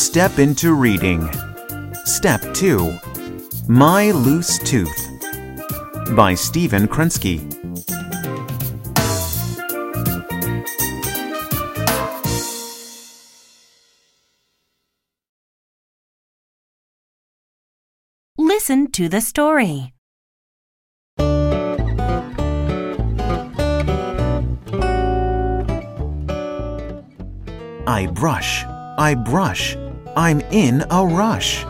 step into reading. Step 2 My Loose Tooth by Stephen Krensky. Listen to the story. I brush, I brush, I'm in a rush.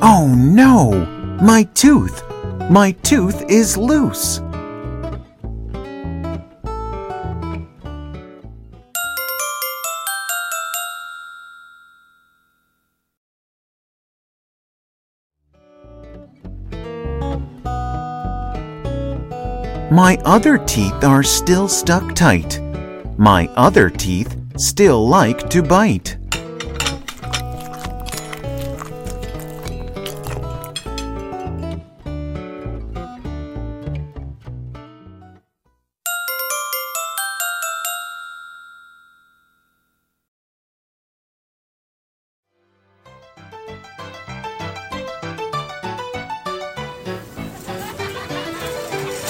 Oh no! My tooth! My tooth is loose! My other teeth are still stuck tight. My other teeth still like to bite.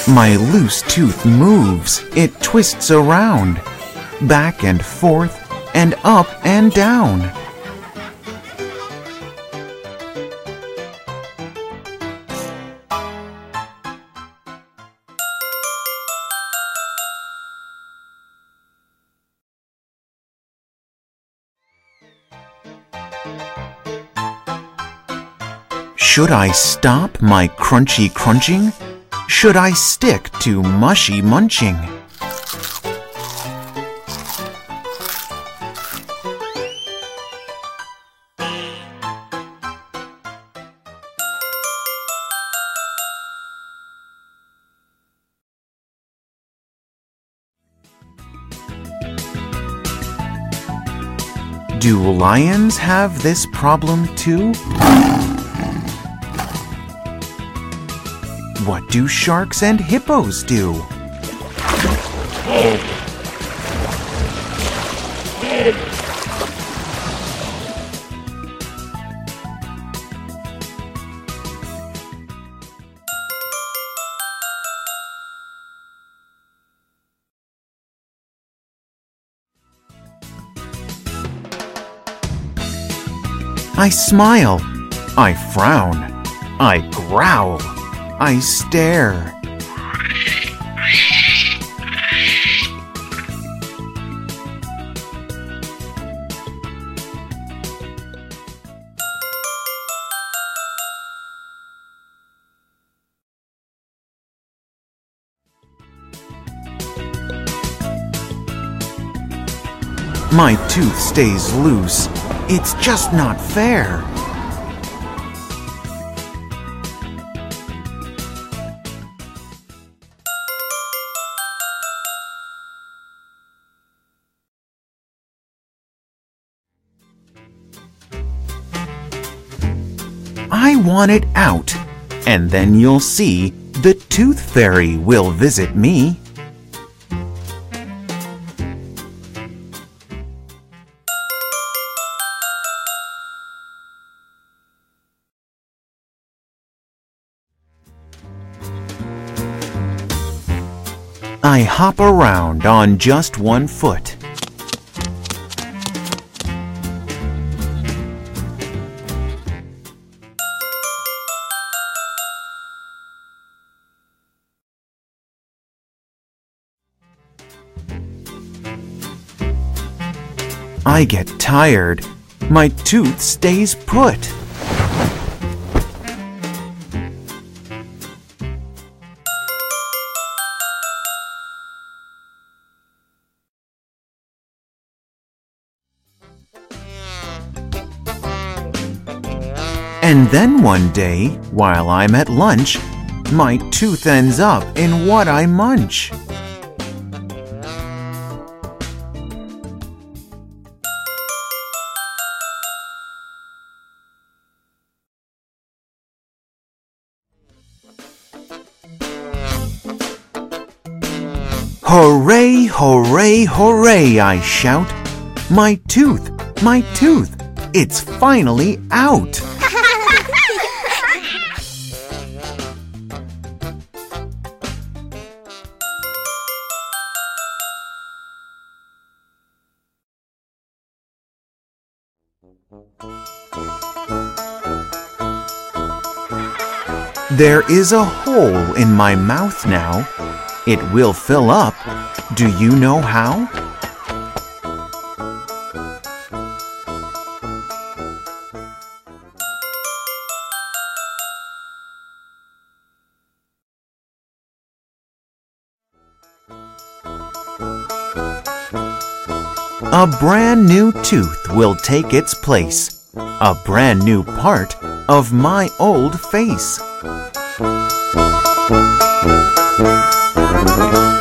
My loose tooth moves, it twists around, back and forth, and up and down. Should I stop my crunchy crunching? Should I stick to mushy munching? Do lions have this problem too? What do sharks and hippos do? I smile. I frown. I growl. I stare. My tooth stays loose. It's just not fair. I want it out, and then you'll see the tooth fairy will visit me. I hop around on just one foot. I get tired. My tooth stays put. And then one day, while I'm at lunch, my tooth ends up in what I munch. Hooray, hooray, hooray, I shout. My tooth, my tooth, it's finally out. There is a hole in my mouth now. It will fill up. Do you know how? A brand new tooth will take its place. A brand new part of my old face. Thank you.